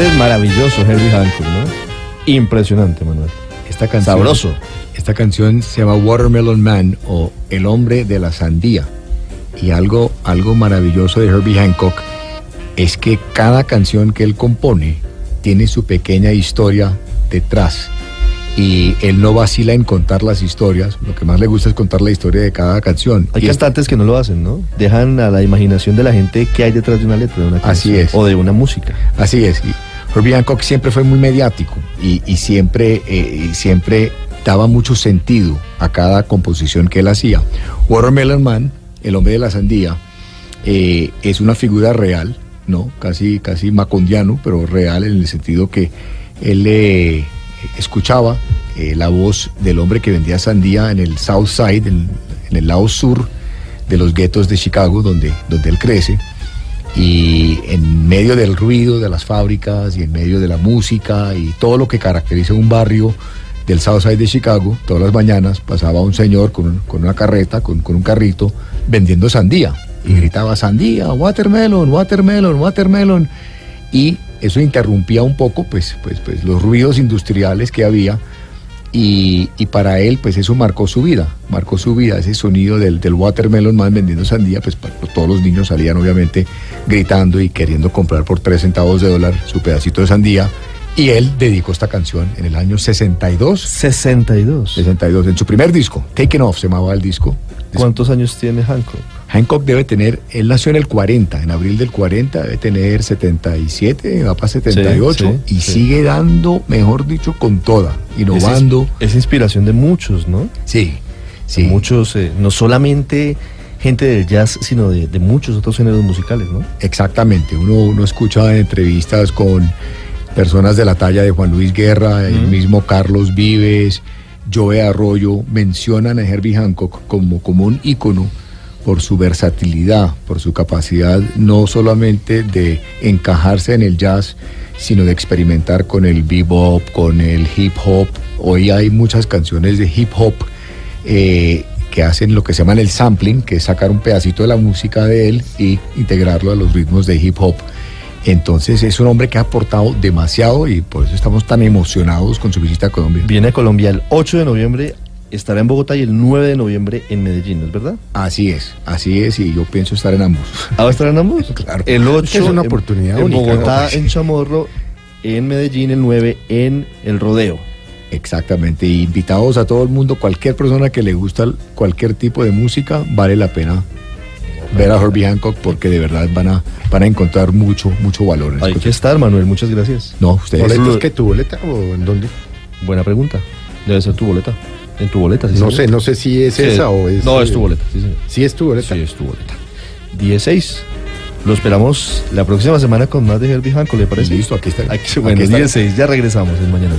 es maravilloso, Herbie Hancock, ¿no? Impresionante, Manuel. Esta canción, Sabroso. Esta canción se llama Watermelon Man o El hombre de la sandía. Y algo, algo maravilloso de Herbie Hancock es que cada canción que él compone tiene su pequeña historia detrás. Y él no vacila en contar las historias. Lo que más le gusta es contar la historia de cada canción. Hay Y cantantes que no lo hacen, ¿no? Dejan a la imaginación de la gente qué hay detrás de una letra de una Así canción es. o de una música. Así es. Y Herbie Hancock siempre fue muy mediático y, y siempre, eh, y siempre daba mucho sentido a cada composición que él hacía. Watermelon Man, el hombre de la sandía, eh, es una figura real, ¿no? Casi, casi macondiano, pero real en el sentido que él eh, escuchaba eh, la voz del hombre que vendía sandía en el South Side, en, en el lado sur de los guetos de Chicago, donde, donde él crece y en medio del ruido de las fábricas y en medio de la música y todo lo que caracteriza un barrio del South Side de Chicago, todas las mañanas pasaba un señor con, un- con una carreta, con, con un carrito, vendiendo sandía. Y gritaba sandía, watermelon, watermelon, watermelon. Y eso interrumpía un poco pues, pues, pues, los ruidos industriales que había y, y para él, pues eso marcó su vida, marcó su vida, ese sonido del, del Watermelon Man vendiendo sandía, pues, pues, todos los niños salían obviamente gritando y queriendo comprar por 3 centavos de dólar su pedacito de sandía. Y él dedicó esta canción en el año 62, 62. 62, en su primer disco, Taken Off se llamaba el disco. ¿Cuántos años tiene Hancock? Hancock debe tener, él nació en el 40, en abril del 40, debe tener 77, va para 78 sí, y sí. sigue dando, mejor dicho, con toda, innovando. Es, es inspiración de muchos, ¿no? Sí, sí. Muchos, eh, no solamente gente del jazz, sino de, de muchos otros géneros musicales, ¿no? Exactamente, uno, uno escucha entrevistas con personas de la talla de Juan Luis Guerra, el mismo Carlos Vives, Joe Arroyo, mencionan a Herbie Hancock como, como un ícono por su versatilidad, por su capacidad no solamente de encajarse en el jazz, sino de experimentar con el bebop, con el hip hop. Hoy hay muchas canciones de hip hop eh, que hacen lo que se llama el sampling, que es sacar un pedacito de la música de él y integrarlo a los ritmos de hip hop. Entonces es un hombre que ha aportado demasiado y por eso estamos tan emocionados con su visita a Colombia. Viene a Colombia el 8 de noviembre, estará en Bogotá y el 9 de noviembre en Medellín, ¿no es verdad? Así es, así es y yo pienso estar en ambos. ¿Ah, va a estar en ambos? Claro. El 8 Es una en- oportunidad en, única, Bogotá, ¿no? en Chamorro, en Medellín el 9 en El Rodeo. Exactamente, y invitados a todo el mundo, cualquier persona que le gusta cualquier tipo de música, vale la pena ver a Herbie Hancock porque de verdad van a, van a encontrar mucho, mucho valor. en Hay que estar, Manuel, muchas gracias. No, ustedes... ¿Boletas que tu boleta o en dónde? Buena pregunta. Debe ser tu boleta. En tu boleta, sí. No señor. sé, no sé si es Sí, esa o es. No, es eh, tu boleta, sí, señor. Sí, es tu boleta. Sí, es tu boleta. 16. Lo esperamos la próxima semana con más de Herbie Hancock, ¿le parece? Listo, aquí está. Aquí, bueno, Aquí está. 16, ya regresamos en Mañana.